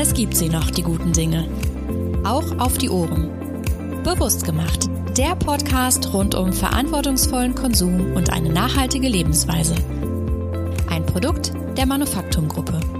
Es gibt sie noch, die guten Dinge. Auch auf die Ohren. Bewusst gemacht. Der Podcast rund um verantwortungsvollen Konsum und eine nachhaltige Lebensweise. Ein Produkt der Manufaktum-Gruppe.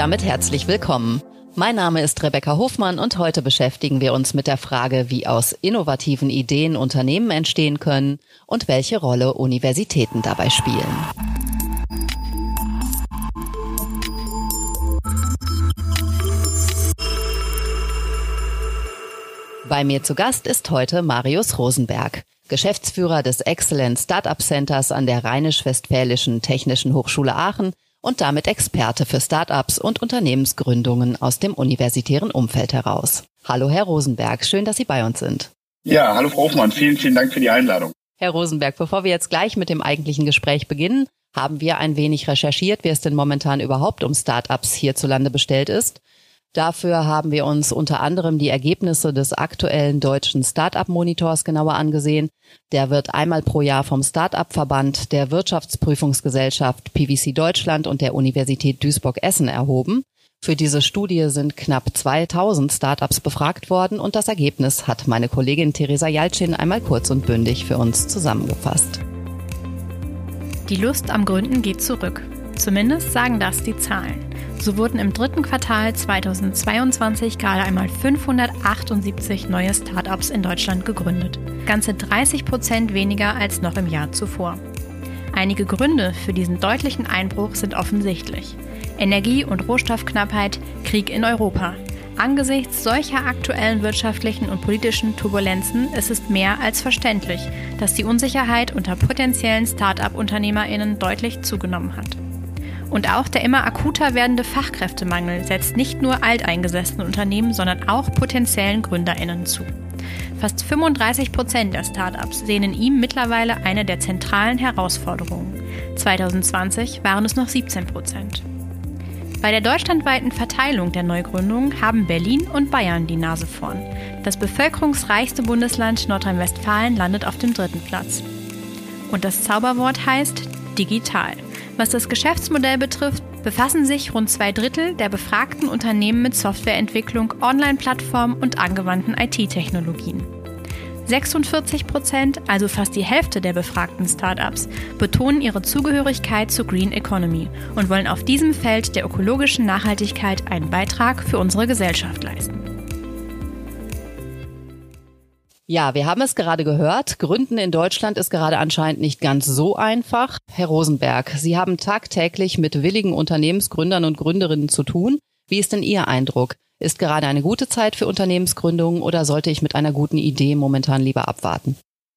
Damit herzlich willkommen. Mein Name ist Rebecca Hofmann und heute beschäftigen wir uns mit der Frage, wie aus innovativen Ideen Unternehmen entstehen können und welche Rolle Universitäten dabei spielen. Bei mir zu Gast ist heute Marius Rosenberg, Geschäftsführer des Excellent Startup Centers an der Rheinisch-Westfälischen Technischen Hochschule Aachen und damit Experte für Startups und Unternehmensgründungen aus dem universitären Umfeld heraus. Hallo, Herr Rosenberg, schön, dass Sie bei uns sind. Ja, hallo Frau Hofmann, vielen, vielen Dank für die Einladung. Herr Rosenberg, bevor wir jetzt gleich mit dem eigentlichen Gespräch beginnen, haben wir ein wenig recherchiert, wie es denn momentan überhaupt um Startups hierzulande bestellt ist Dafür haben wir uns unter anderem die Ergebnisse des aktuellen deutschen Startup-Monitors genauer angesehen. Der wird einmal pro Jahr vom Startup-Verband der Wirtschaftsprüfungsgesellschaft PwC Deutschland und der Universität Duisburg-Essen erhoben. Für diese Studie sind knapp 2000 Startups befragt worden und das Ergebnis hat meine Kollegin Theresa Jalcin einmal kurz und bündig für uns zusammengefasst. Die Lust am Gründen geht zurück. Zumindest sagen das die Zahlen. So wurden im dritten Quartal 2022 gerade einmal 578 neue Startups in Deutschland gegründet. Ganze 30 Prozent weniger als noch im Jahr zuvor. Einige Gründe für diesen deutlichen Einbruch sind offensichtlich. Energie- und Rohstoffknappheit, Krieg in Europa. Angesichts solcher aktuellen wirtschaftlichen und politischen Turbulenzen ist es mehr als verständlich, dass die Unsicherheit unter potenziellen Start-up-Unternehmerinnen deutlich zugenommen hat. Und auch der immer akuter werdende Fachkräftemangel setzt nicht nur alteingesessenen Unternehmen, sondern auch potenziellen GründerInnen zu. Fast 35 Prozent der Startups sehen in ihm mittlerweile eine der zentralen Herausforderungen. 2020 waren es noch 17 Prozent. Bei der deutschlandweiten Verteilung der Neugründungen haben Berlin und Bayern die Nase vorn. Das bevölkerungsreichste Bundesland Nordrhein-Westfalen landet auf dem dritten Platz. Und das Zauberwort heißt digital. Was das Geschäftsmodell betrifft, befassen sich rund zwei Drittel der befragten Unternehmen mit Softwareentwicklung, Online-Plattformen und angewandten IT-Technologien. 46 Prozent, also fast die Hälfte der befragten Startups, betonen ihre Zugehörigkeit zur Green Economy und wollen auf diesem Feld der ökologischen Nachhaltigkeit einen Beitrag für unsere Gesellschaft leisten. Ja, wir haben es gerade gehört. Gründen in Deutschland ist gerade anscheinend nicht ganz so einfach. Herr Rosenberg, Sie haben tagtäglich mit willigen Unternehmensgründern und Gründerinnen zu tun. Wie ist denn Ihr Eindruck? Ist gerade eine gute Zeit für Unternehmensgründungen oder sollte ich mit einer guten Idee momentan lieber abwarten?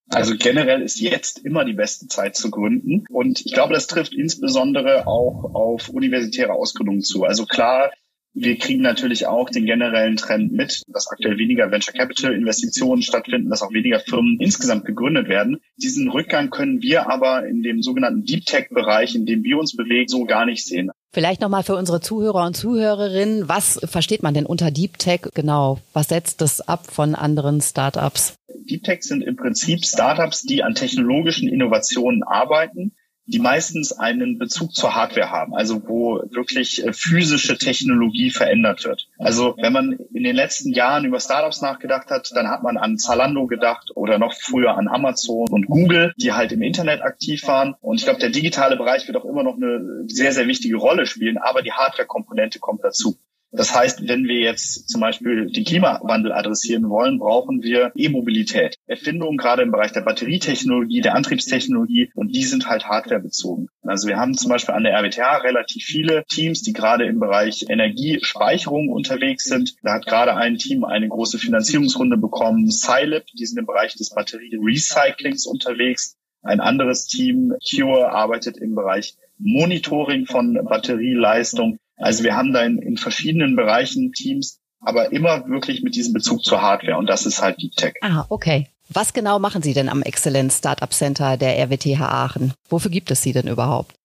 Also generell ist jetzt immer die beste Zeit zu gründen. Und ich glaube, das trifft insbesondere auch auf universitäre Ausgründungen zu. Also klar, wir kriegen natürlich auch den generellen Trend mit, dass aktuell weniger Venture Capital Investitionen stattfinden, dass auch weniger Firmen insgesamt gegründet werden. Diesen Rückgang können wir aber in dem sogenannten Deep Tech Bereich, in dem wir uns bewegen, so gar nicht sehen. Vielleicht nochmal für unsere Zuhörer und Zuhörerinnen, was versteht man denn unter Deep Tech genau? Was setzt das ab von anderen Startups? Deep Tech sind im Prinzip Startups, die an technologischen Innovationen arbeiten, die meistens einen Bezug zur Hardware haben, also wo wirklich äh, physische Technologie verändert wird. Also wenn man in den letzten Jahren über Startups nachgedacht hat, dann hat man an Zalando gedacht oder noch früher an Amazon und Google, die halt im Internet aktiv waren. Und ich glaube, der digitale Bereich wird auch immer noch eine sehr, sehr wichtige Rolle spielen, aber die Hardware-Komponente kommt dazu. Das heißt, wenn wir jetzt zum Beispiel den Klimawandel adressieren wollen, brauchen wir E-Mobilität. Erfindungen gerade im Bereich der Batterietechnologie, der Antriebstechnologie und die sind halt hardwarebezogen. Also wir haben zum Beispiel an der RWTH relativ viele Teams, die gerade im Bereich Energiespeicherung unterwegs sind. Da hat gerade ein Team eine große Finanzierungsrunde bekommen, Scilab, die sind im Bereich des Batterie-Recyclings unterwegs. Ein anderes Team, Cure, arbeitet im Bereich Monitoring von Batterieleistung. Also wir haben da in, in verschiedenen Bereichen Teams, aber immer wirklich mit diesem Bezug zur Hardware und das ist halt Deep Tech. Ah, okay. Was genau machen Sie denn am Exzellenz Startup Center der RWTH Aachen? Wofür gibt es Sie denn überhaupt?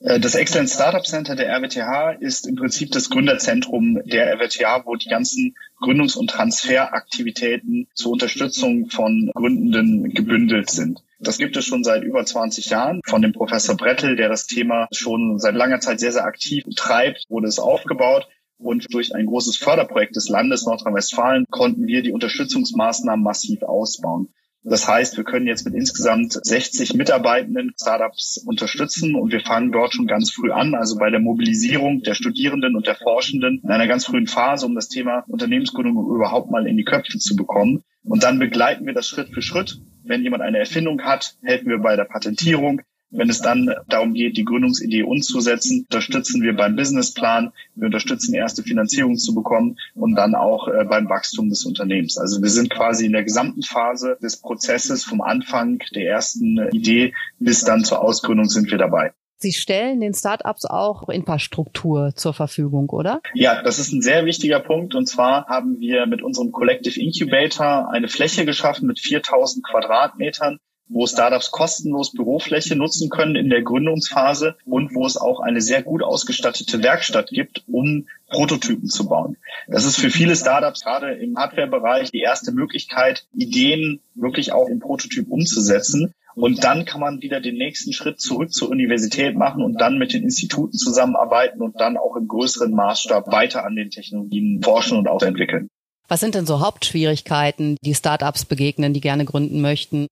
Äh, das Excellent Startup Center der RWTH ist im Prinzip das Gründerzentrum der RWTH, wo die ganzen Gründungs- und Transferaktivitäten zur Unterstützung von Gründenden gebündelt sind. Das gibt es schon seit über 20 Jahren. Von dem Professor Brettel, der das Thema schon seit langer Zeit sehr, sehr aktiv treibt, wurde es aufgebaut. Und durch ein großes Förderprojekt des Landes Nordrhein-Westfalen konnten wir die Unterstützungsmaßnahmen massiv ausbauen. Das heißt, wir können jetzt mit insgesamt 60 Mitarbeitenden Startups unterstützen und wir fangen dort schon ganz früh an, also bei der Mobilisierung der Studierenden und der Forschenden in einer ganz frühen Phase, um das Thema Unternehmensgründung überhaupt mal in die Köpfe zu bekommen. Und dann begleiten wir das Schritt für Schritt. Wenn jemand eine Erfindung hat, helfen wir bei der Patentierung. Wenn es dann darum geht, die Gründungsidee umzusetzen, unterstützen wir beim Businessplan, wir unterstützen erste Finanzierung zu bekommen und dann auch äh, beim Wachstum des Unternehmens. Also wir sind quasi in der gesamten Phase des Prozesses vom Anfang der ersten Idee bis dann zur Ausgründung sind wir dabei. Sie stellen den Startups auch Infrastruktur zur Verfügung, oder? Ja, das ist ein sehr wichtiger Punkt. Und zwar haben wir mit unserem Collective Incubator eine Fläche geschaffen mit 4000 Quadratmetern, wo Startups kostenlos Bürofläche nutzen können in der Gründungsphase und wo es auch eine sehr gut ausgestattete Werkstatt gibt, um Prototypen zu bauen. Das ist für viele Startups gerade im Hardware-Bereich die erste Möglichkeit, Ideen wirklich auch im Prototyp umzusetzen. Und dann kann man wieder den nächsten Schritt zurück zur Universität machen und dann mit den Instituten zusammenarbeiten und dann auch im größeren Maßstab weiter an den Technologien forschen und auch entwickeln. Was sind denn so Hauptschwierigkeiten, die Startups begegnen, die gerne gründen möchten?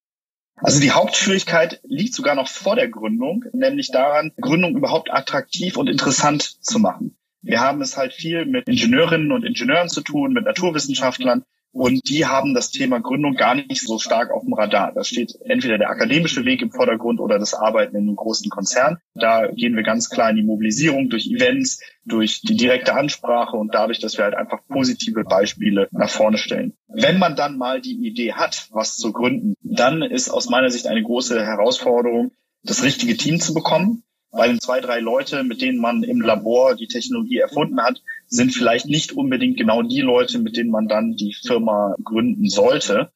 Also die Hauptschwierigkeit liegt sogar noch vor der Gründung, nämlich daran, Gründung überhaupt attraktiv und interessant zu machen. Wir haben es halt viel mit Ingenieurinnen und Ingenieuren zu tun, mit Naturwissenschaftlern. Und die haben das Thema Gründung gar nicht so stark auf dem Radar. Da steht entweder der akademische Weg im Vordergrund oder das Arbeiten in einem großen Konzern. Da gehen wir ganz klar in die Mobilisierung durch Events, durch die direkte Ansprache und dadurch, dass wir halt einfach positive Beispiele nach vorne stellen. Wenn man dann mal die Idee hat, was zu gründen, dann ist aus meiner Sicht eine große Herausforderung, das richtige Team zu bekommen weil zwei, drei Leute, mit denen man im Labor die Technologie erfunden hat, sind vielleicht nicht unbedingt genau die Leute, mit denen man dann die Firma gründen sollte.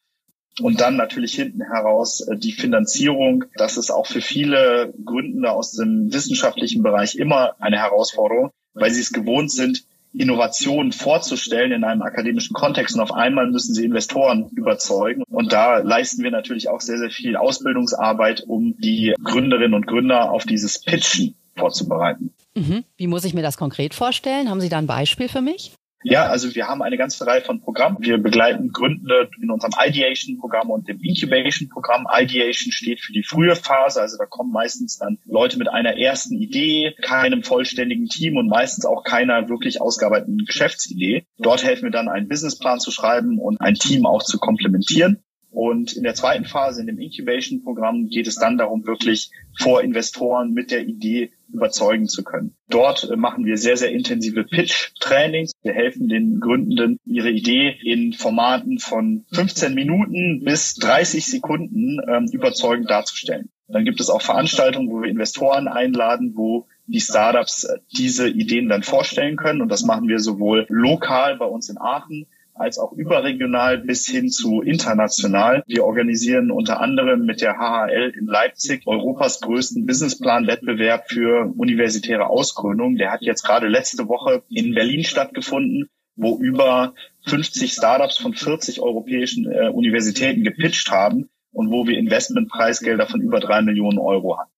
Und dann natürlich hinten heraus äh, die Finanzierung. Das ist auch für viele Gründende aus dem wissenschaftlichen Bereich immer eine Herausforderung, weil sie es gewohnt sind, Innovationen vorzustellen in einem akademischen Kontext. Und auf einmal müssen sie Investoren überzeugen. Und da leisten wir natürlich auch sehr, sehr viel Ausbildungsarbeit, um die Gründerinnen und Gründer auf dieses Pitchen vorzubereiten. Mhm. Wie muss ich mir das konkret vorstellen? Haben Sie da ein Beispiel für mich? Ja, also wir haben eine ganze Reihe von Programmen. Wir begleiten Gründende in unserem Ideation-Programm und dem Incubation-Programm. Ideation steht für die frühe Phase, also da kommen meistens dann Leute mit einer ersten Idee, keinem vollständigen Team und meistens auch keiner wirklich ausgearbeiteten Geschäftsidee. Dort helfen wir dann, einen Businessplan zu schreiben und ein Team auch zu komplementieren. Und in der zweiten Phase, in dem Incubation-Programm, geht es dann darum, wirklich vor Investoren mit der Idee überzeugen zu können. Dort äh, machen wir sehr, sehr intensive Pitch-Trainings. Wir helfen den Gründenden, ihre Idee in Formaten von 15 Minuten bis 30 Sekunden ähm, überzeugend darzustellen. Dann gibt es auch Veranstaltungen, wo wir Investoren einladen, wo die Startups äh, diese Ideen dann vorstellen können. Und das machen wir sowohl lokal bei uns in Aachen als auch überregional bis hin zu international. Wir organisieren unter anderem mit der HHL in Leipzig Europas größten Businessplan-Wettbewerb für universitäre Ausgründung. Der hat jetzt gerade letzte Woche in Berlin stattgefunden wo über 50 Startups von 40 europäischen äh, Universitäten gepitcht haben und wo wir Investmentpreisgelder von über drei Millionen Euro hatten.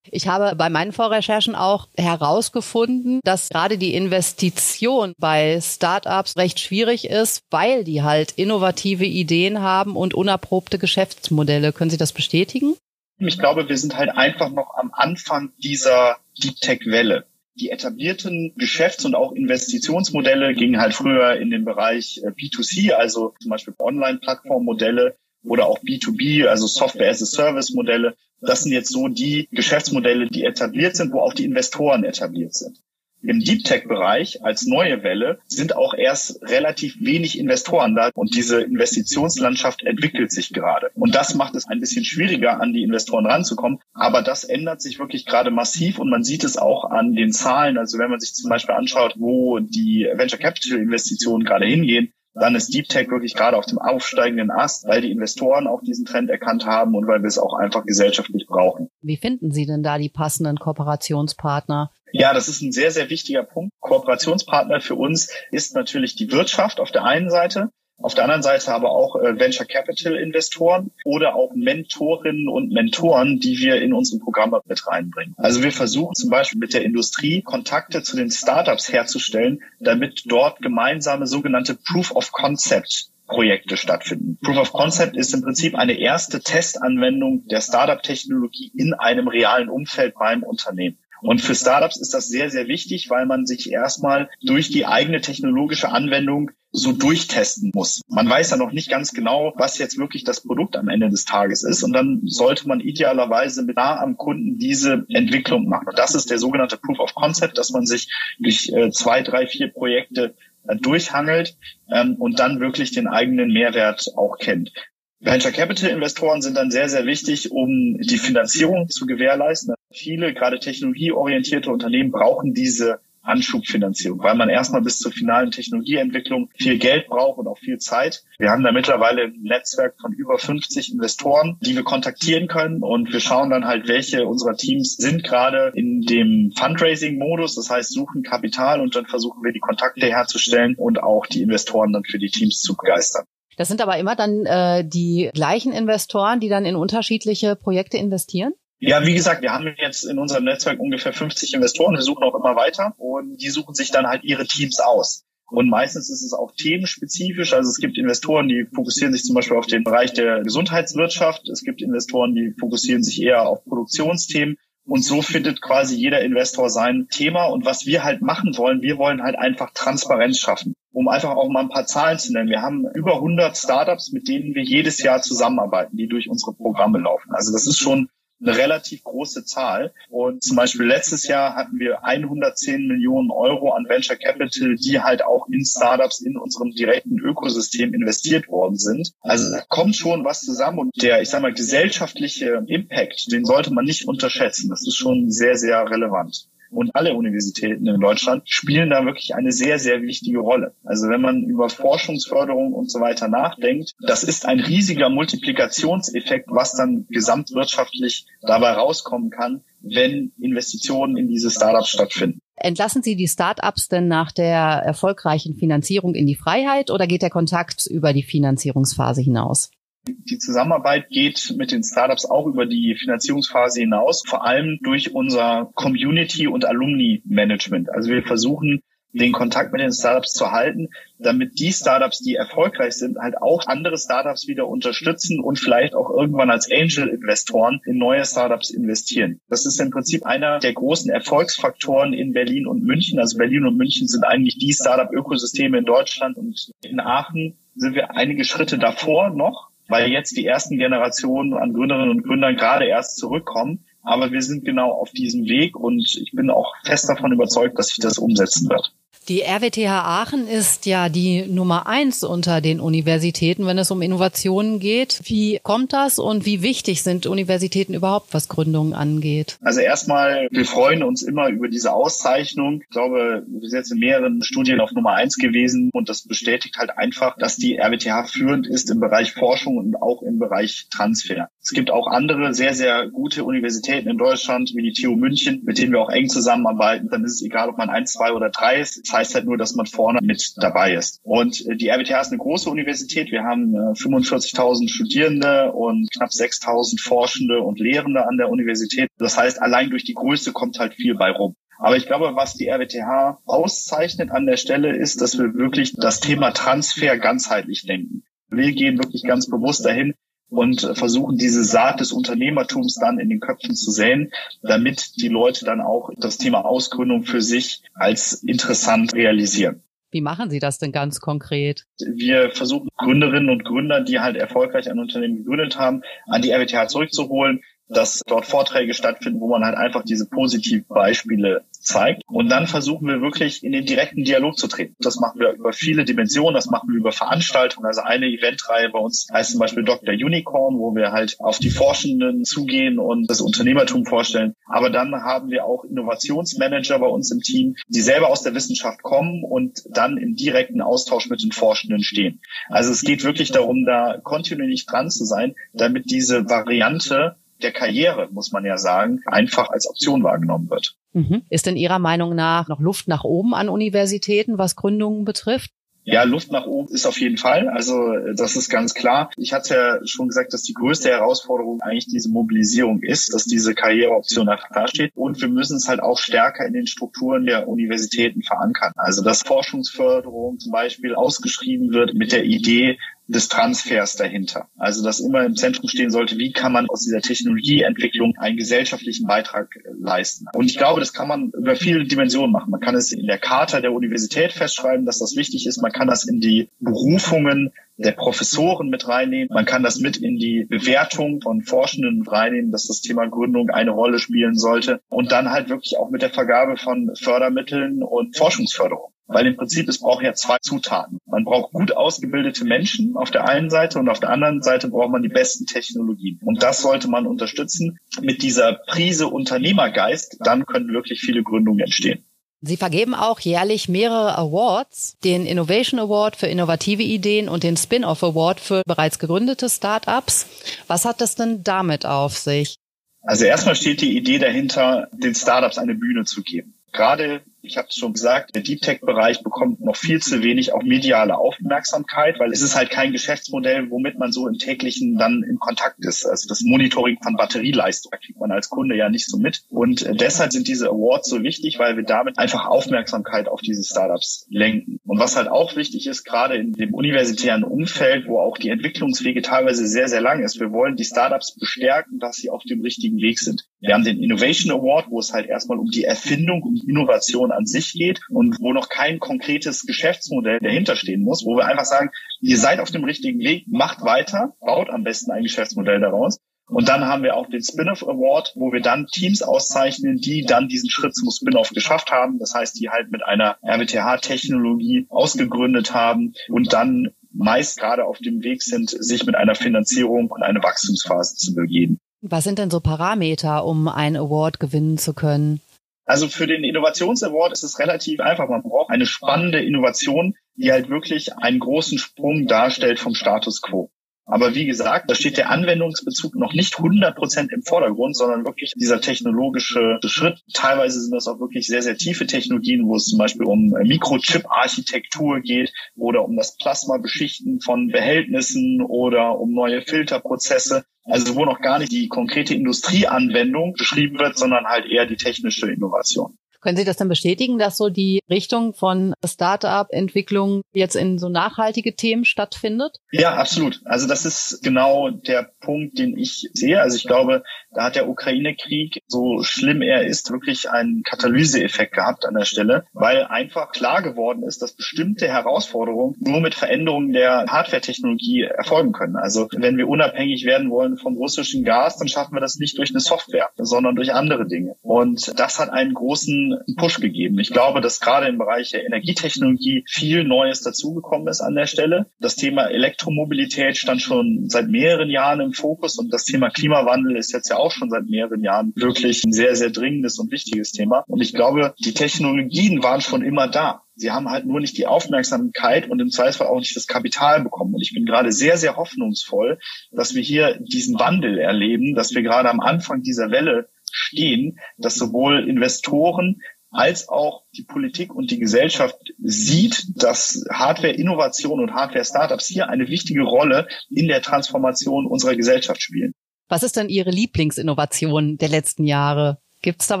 Ich habe bei meinen Vorrecherchen auch herausgefunden, dass gerade die Investition bei Startups recht schwierig ist, weil die halt innovative Ideen haben und unerprobte Geschäftsmodelle. Können Sie das bestätigen? Ich glaube, wir sind halt einfach noch am Anfang dieser Deep Tech Welle. Die etablierten Geschäfts- und auch Investitionsmodelle gingen halt früher in den Bereich äh, B2C, also zum Beispiel Online-Plattformmodelle oder auch B2B, also Software as a Service Modelle. Das sind jetzt so die Geschäftsmodelle, die etabliert sind, wo auch die Investoren etabliert sind. Im Deep Tech Bereich als neue Welle sind auch erst relativ wenig Investoren da und diese Investitionslandschaft entwickelt sich gerade. Und das macht es ein bisschen schwieriger, an die Investoren ranzukommen. Aber das ändert sich wirklich gerade massiv und man sieht es auch an den Zahlen. Also wenn man sich zum Beispiel anschaut, wo die Venture Capital Investitionen gerade hingehen, dann ist Deep Tech wirklich gerade auf dem aufsteigenden Ast, weil die Investoren auch diesen Trend erkannt haben und weil wir es auch einfach gesellschaftlich brauchen. Wie finden Sie denn da die passenden Kooperationspartner? Ja, das ist ein sehr, sehr wichtiger Punkt. Kooperationspartner für uns ist natürlich die Wirtschaft auf der einen Seite. Auf der anderen Seite aber auch äh, Venture Capital Investoren oder auch Mentorinnen und Mentoren, die wir in unsere Programme mit reinbringen. Also wir versuchen zum Beispiel mit der Industrie Kontakte zu den Startups herzustellen, damit dort gemeinsame sogenannte Proof of Concept Projekte stattfinden. Proof of Concept ist im Prinzip eine erste Testanwendung der Startup-Technologie in einem realen Umfeld beim Unternehmen. Und für Startups ist das sehr, sehr wichtig, weil man sich erstmal durch die eigene technologische Anwendung so durchtesten muss. Man weiß ja noch nicht ganz genau, was jetzt wirklich das Produkt am Ende des Tages ist. Und dann sollte man idealerweise nah am Kunden diese Entwicklung machen. Und das ist der sogenannte Proof of Concept, dass man sich durch äh, zwei, drei, vier Projekte äh, durchhangelt ähm, und dann wirklich den eigenen Mehrwert auch kennt. Venture Capital Investoren sind dann sehr, sehr wichtig, um die Finanzierung zu gewährleisten. Viele, gerade technologieorientierte Unternehmen brauchen diese Anschubfinanzierung, weil man erstmal bis zur finalen Technologieentwicklung viel Geld braucht und auch viel Zeit. Wir haben da mittlerweile ein Netzwerk von über 50 Investoren, die wir kontaktieren können und wir schauen dann halt, welche unserer Teams sind gerade in dem Fundraising-Modus, das heißt suchen Kapital und dann versuchen wir die Kontakte herzustellen und auch die Investoren dann für die Teams zu begeistern. Das sind aber immer dann äh, die gleichen Investoren, die dann in unterschiedliche Projekte investieren? Ja, wie gesagt, wir haben jetzt in unserem Netzwerk ungefähr 50 Investoren. Wir suchen auch immer weiter und die suchen sich dann halt ihre Teams aus. Und meistens ist es auch themenspezifisch. Also es gibt Investoren, die fokussieren sich zum Beispiel auf den Bereich der Gesundheitswirtschaft. Es gibt Investoren, die fokussieren sich eher auf Produktionsthemen. Und so findet quasi jeder Investor sein Thema. Und was wir halt machen wollen, wir wollen halt einfach Transparenz schaffen. Um einfach auch mal ein paar Zahlen zu nennen. Wir haben über 100 Startups, mit denen wir jedes Jahr zusammenarbeiten, die durch unsere Programme laufen. Also das ist schon eine relativ große Zahl. Und zum Beispiel letztes Jahr hatten wir 110 Millionen Euro an Venture Capital, die halt auch in Startups in unserem direkten Ökosystem investiert worden sind. Also da kommt schon was zusammen und der, ich sag mal, gesellschaftliche Impact, den sollte man nicht unterschätzen. Das ist schon sehr, sehr relevant und alle Universitäten in Deutschland spielen da wirklich eine sehr, sehr wichtige Rolle. Also wenn man über Forschungsförderung und so weiter nachdenkt, das ist ein riesiger Multiplikationseffekt, was dann gesamtwirtschaftlich dabei rauskommen kann, wenn Investitionen in diese Startups stattfinden. Entlassen Sie die Startups denn nach der erfolgreichen Finanzierung in die Freiheit oder geht der Kontakt über die Finanzierungsphase hinaus? Die Zusammenarbeit geht mit den Startups auch über die Finanzierungsphase hinaus, vor allem durch unser Community- und Alumni-Management. Also wir versuchen, den Kontakt mit den Startups zu halten, damit die Startups, die erfolgreich sind, halt auch andere Startups wieder unterstützen und vielleicht auch irgendwann als Angel-Investoren in neue Startups investieren. Das ist im Prinzip einer der großen Erfolgsfaktoren in Berlin und München. Also Berlin und München sind eigentlich die Startup-Ökosysteme in Deutschland und in Aachen sind wir einige Schritte davor noch weil jetzt die ersten Generationen an Gründerinnen und Gründern gerade erst zurückkommen. Aber wir sind genau auf diesem Weg und ich bin auch fest davon überzeugt, dass sich das umsetzen wird. Die RWTH Aachen ist ja die Nummer eins unter den Universitäten, wenn es um Innovationen geht. Wie kommt das und wie wichtig sind Universitäten überhaupt, was Gründungen angeht? Also erstmal, wir freuen uns immer über diese Auszeichnung. Ich glaube, wir sind jetzt in mehreren Studien auf Nummer eins gewesen und das bestätigt halt einfach, dass die RWTH führend ist im Bereich Forschung und auch im Bereich Transfer. Es gibt auch andere sehr, sehr gute Universitäten in Deutschland, wie die TU München, mit denen wir auch eng zusammenarbeiten. Dann ist es egal, ob man eins, zwei oder drei ist heißt halt nur, dass man vorne mit dabei ist. Und äh, die RWTH ist eine große Universität. Wir haben 45.000 äh, Studierende und knapp 6.000 Forschende und Lehrende an der Universität. Das heißt, allein durch die Größe kommt halt viel bei rum. Aber ich glaube, was die RWTH auszeichnet an der Stelle ist, dass wir wirklich das Thema Transfer ganzheitlich denken. Wir gehen wirklich ganz bewusst dahin, und versuchen diese Saat des Unternehmertums dann in den Köpfen zu säen, damit die Leute dann auch das Thema Ausgründung für sich als interessant realisieren. Wie machen Sie das denn ganz konkret? Wir versuchen Gründerinnen und Gründer, die halt erfolgreich ein Unternehmen gegründet haben, an die RWTH zurückzuholen, dass dort Vorträge stattfinden, wo man halt einfach diese positiven Beispiele zeigt. Und dann versuchen wir wirklich in den direkten Dialog zu treten. Das machen wir über viele Dimensionen, das machen wir über Veranstaltungen. Also eine Eventreihe bei uns heißt zum Beispiel Dr. Unicorn, wo wir halt auf die Forschenden zugehen und das Unternehmertum vorstellen. Aber dann haben wir auch Innovationsmanager bei uns im Team, die selber aus der Wissenschaft kommen und dann im direkten Austausch mit den Forschenden stehen. Also es geht wirklich darum, da kontinuierlich dran zu sein, damit diese Variante der Karriere, muss man ja sagen, einfach als Option wahrgenommen wird. Mhm. Ist denn Ihrer Meinung nach noch Luft nach oben an Universitäten, was Gründungen betrifft? Ja, Luft nach oben ist auf jeden Fall. Also das ist ganz klar. Ich hatte ja schon gesagt, dass die größte Herausforderung eigentlich diese Mobilisierung ist, dass diese Karriereoption einfach dasteht. Und wir müssen es halt auch stärker in den Strukturen der Universitäten verankern. Also dass Forschungsförderung zum Beispiel ausgeschrieben wird mit der Idee, des Transfers dahinter. Also dass immer im Zentrum stehen sollte, wie kann man aus dieser Technologieentwicklung einen gesellschaftlichen Beitrag leisten. Und ich glaube, das kann man über viele Dimensionen machen. Man kann es in der Charta der Universität festschreiben, dass das wichtig ist. Man kann das in die Berufungen der Professoren mit reinnehmen. Man kann das mit in die Bewertung von Forschenden reinnehmen, dass das Thema Gründung eine Rolle spielen sollte. Und dann halt wirklich auch mit der Vergabe von Fördermitteln und Forschungsförderung. Weil im Prinzip, es braucht ja zwei Zutaten. Man braucht gut ausgebildete Menschen auf der einen Seite und auf der anderen Seite braucht man die besten Technologien. Und das sollte man unterstützen mit dieser Prise Unternehmergeist. Dann können wirklich viele Gründungen entstehen. Sie vergeben auch jährlich mehrere Awards, den Innovation Award für innovative Ideen und den Spin-off Award für bereits gegründete Startups. Was hat das denn damit auf sich? Also erstmal steht die Idee dahinter, den Startups eine Bühne zu geben. Gerade ich habe es schon gesagt, der Deep Tech-Bereich bekommt noch viel zu wenig auch mediale Aufmerksamkeit, weil es ist halt kein Geschäftsmodell, womit man so im täglichen dann in Kontakt ist. Also das Monitoring von Batterieleistung kriegt man als Kunde ja nicht so mit. Und deshalb sind diese Awards so wichtig, weil wir damit einfach Aufmerksamkeit auf diese Startups lenken. Und was halt auch wichtig ist, gerade in dem universitären Umfeld, wo auch die Entwicklungswege teilweise sehr, sehr lang ist, wir wollen die Startups bestärken, dass sie auf dem richtigen Weg sind. Wir haben den Innovation Award, wo es halt erstmal um die Erfindung, um Innovation an sich geht und wo noch kein konkretes Geschäftsmodell dahinter stehen muss, wo wir einfach sagen, ihr seid auf dem richtigen Weg, macht weiter, baut am besten ein Geschäftsmodell daraus. Und dann haben wir auch den Spin-off Award, wo wir dann Teams auszeichnen, die dann diesen Schritt zum Spin-off geschafft haben. Das heißt, die halt mit einer RWTH-Technologie ausgegründet haben und dann meist gerade auf dem Weg sind, sich mit einer Finanzierung und einer Wachstumsphase zu begeben. Was sind denn so Parameter, um einen Award gewinnen zu können? Also für den Innovationsaward ist es relativ einfach. Man braucht eine spannende Innovation, die halt wirklich einen großen Sprung darstellt vom Status quo. Aber wie gesagt, da steht der Anwendungsbezug noch nicht 100 Prozent im Vordergrund, sondern wirklich dieser technologische Schritt. Teilweise sind das auch wirklich sehr, sehr tiefe Technologien, wo es zum Beispiel um Mikrochip-Architektur geht oder um das Plasma-Beschichten von Behältnissen oder um neue Filterprozesse. Also wo noch gar nicht die konkrete Industrieanwendung beschrieben wird, sondern halt eher die technische Innovation. Können Sie das dann bestätigen, dass so die Richtung von Startup-Entwicklung jetzt in so nachhaltige Themen stattfindet? Ja, absolut. Also das ist genau der Punkt, den ich sehe. Also ich glaube, da hat der Ukraine-Krieg, so schlimm er ist, wirklich einen Katalyseeffekt gehabt an der Stelle, weil einfach klar geworden ist, dass bestimmte Herausforderungen nur mit Veränderungen der Hardware-Technologie erfolgen können. Also wenn wir unabhängig werden wollen vom russischen Gas, dann schaffen wir das nicht durch eine Software, sondern durch andere Dinge. Und das hat einen großen Push gegeben. Ich glaube, dass gerade im Bereich der Energietechnologie viel Neues dazugekommen ist an der Stelle. Das Thema Elektromobilität stand schon seit mehreren Jahren im Fokus und das Thema Klimawandel ist jetzt ja auch schon seit mehreren Jahren wirklich ein sehr, sehr dringendes und wichtiges Thema. Und ich glaube, die Technologien waren schon immer da. Sie haben halt nur nicht die Aufmerksamkeit und im Zweifelsfall auch nicht das Kapital bekommen. Und ich bin gerade sehr, sehr hoffnungsvoll, dass wir hier diesen Wandel erleben, dass wir gerade am Anfang dieser Welle stehen, dass sowohl Investoren als auch die Politik und die Gesellschaft sieht, dass Hardware-Innovation und Hardware-Startups hier eine wichtige Rolle in der Transformation unserer Gesellschaft spielen. Was ist denn Ihre Lieblingsinnovation der letzten Jahre? Gibt es da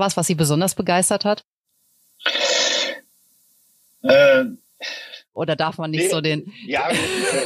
was, was Sie besonders begeistert hat? Äh, oder darf man nicht nee, so den? Ja,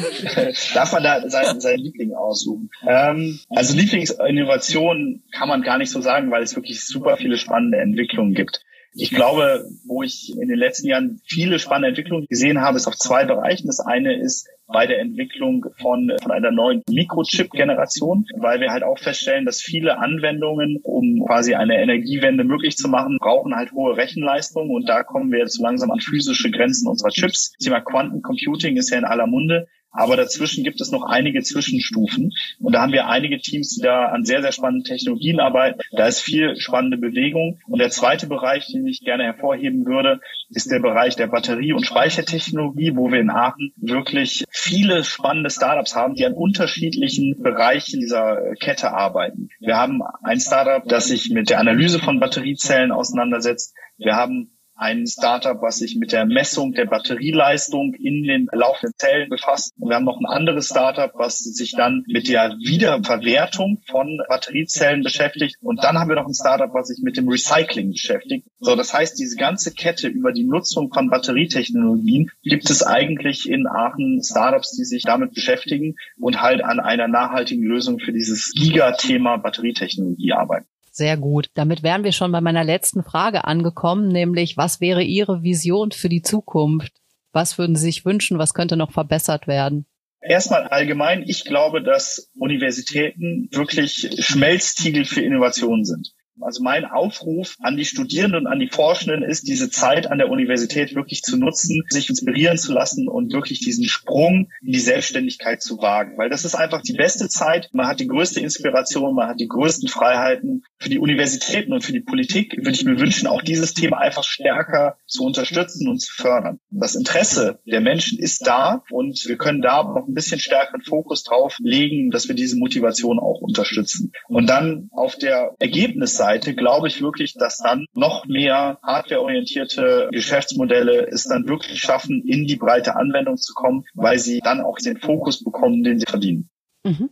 darf man da seinen, seinen Liebling aussuchen. Ähm, also Lieblingsinnovation kann man gar nicht so sagen, weil es wirklich super viele spannende Entwicklungen gibt. Ich glaube, wo ich in den letzten Jahren viele spannende Entwicklungen gesehen habe, ist auf zwei Bereichen. Das eine ist bei der Entwicklung von, von einer neuen Mikrochip-Generation, weil wir halt auch feststellen, dass viele Anwendungen, um quasi eine Energiewende möglich zu machen, brauchen halt hohe Rechenleistung und da kommen wir jetzt langsam an physische Grenzen unserer Chips. Das Thema Quantencomputing ist ja in aller Munde. Aber dazwischen gibt es noch einige Zwischenstufen. Und da haben wir einige Teams, die da an sehr, sehr spannenden Technologien arbeiten. Da ist viel spannende Bewegung. Und der zweite Bereich, den ich gerne hervorheben würde, ist der Bereich der Batterie- und Speichertechnologie, wo wir in Aachen wirklich viele spannende Startups haben, die an unterschiedlichen Bereichen dieser Kette arbeiten. Wir haben ein Startup, das sich mit der Analyse von Batteriezellen auseinandersetzt. Wir haben ein Startup, was sich mit der Messung der Batterieleistung in den laufenden Zellen befasst. Und wir haben noch ein anderes Startup, was sich dann mit der Wiederverwertung von Batteriezellen beschäftigt. Und dann haben wir noch ein Startup, was sich mit dem Recycling beschäftigt. So, das heißt, diese ganze Kette über die Nutzung von Batterietechnologien gibt es eigentlich in Aachen Startups, die sich damit beschäftigen und halt an einer nachhaltigen Lösung für dieses Giga-Thema Batterietechnologie arbeiten. Sehr gut. Damit wären wir schon bei meiner letzten Frage angekommen, nämlich was wäre Ihre Vision für die Zukunft? Was würden Sie sich wünschen? Was könnte noch verbessert werden? Erstmal allgemein, ich glaube, dass Universitäten wirklich Schmelztiegel für Innovationen sind. Also mein Aufruf an die Studierenden und an die Forschenden ist, diese Zeit an der Universität wirklich zu nutzen, sich inspirieren zu lassen und wirklich diesen Sprung in die Selbstständigkeit zu wagen. Weil das ist einfach die beste Zeit. Man hat die größte Inspiration, man hat die größten Freiheiten. Für die Universitäten und für die Politik würde ich mir wünschen, auch dieses Thema einfach stärker zu unterstützen und zu fördern. Das Interesse der Menschen ist da und wir können da noch ein bisschen stärkeren Fokus drauf legen, dass wir diese Motivation auch unterstützen. Und dann auf der Ergebnisseite Seite glaube ich wirklich, dass dann noch mehr hardwareorientierte Geschäftsmodelle es dann wirklich schaffen, in die breite Anwendung zu kommen, weil sie dann auch den Fokus bekommen, den sie verdienen. Mhm.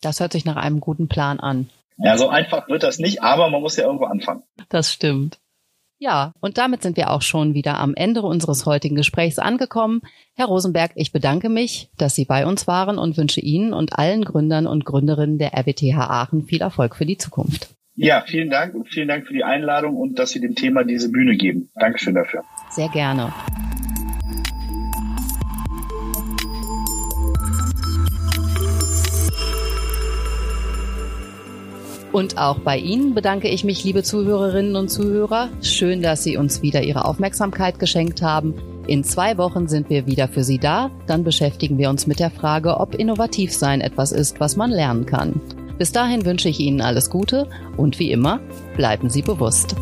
Das hört sich nach einem guten Plan an. Ja, so einfach wird das nicht, aber man muss ja irgendwo anfangen. Das stimmt. Ja, und damit sind wir auch schon wieder am Ende unseres heutigen Gesprächs angekommen. Herr Rosenberg, ich bedanke mich, dass Sie bei uns waren und wünsche Ihnen und allen Gründern und Gründerinnen der RWTH Aachen viel Erfolg für die Zukunft. Ja, vielen Dank und vielen Dank für die Einladung und dass Sie dem Thema diese Bühne geben. Dankeschön dafür. Sehr gerne. Und auch bei Ihnen bedanke ich mich, liebe Zuhörerinnen und Zuhörer. Schön, dass Sie uns wieder Ihre Aufmerksamkeit geschenkt haben. In zwei Wochen sind wir wieder für Sie da. Dann beschäftigen wir uns mit der Frage, ob innovativ sein etwas ist, was man lernen kann. Bis dahin wünsche ich Ihnen alles Gute und wie immer, bleiben Sie bewusst.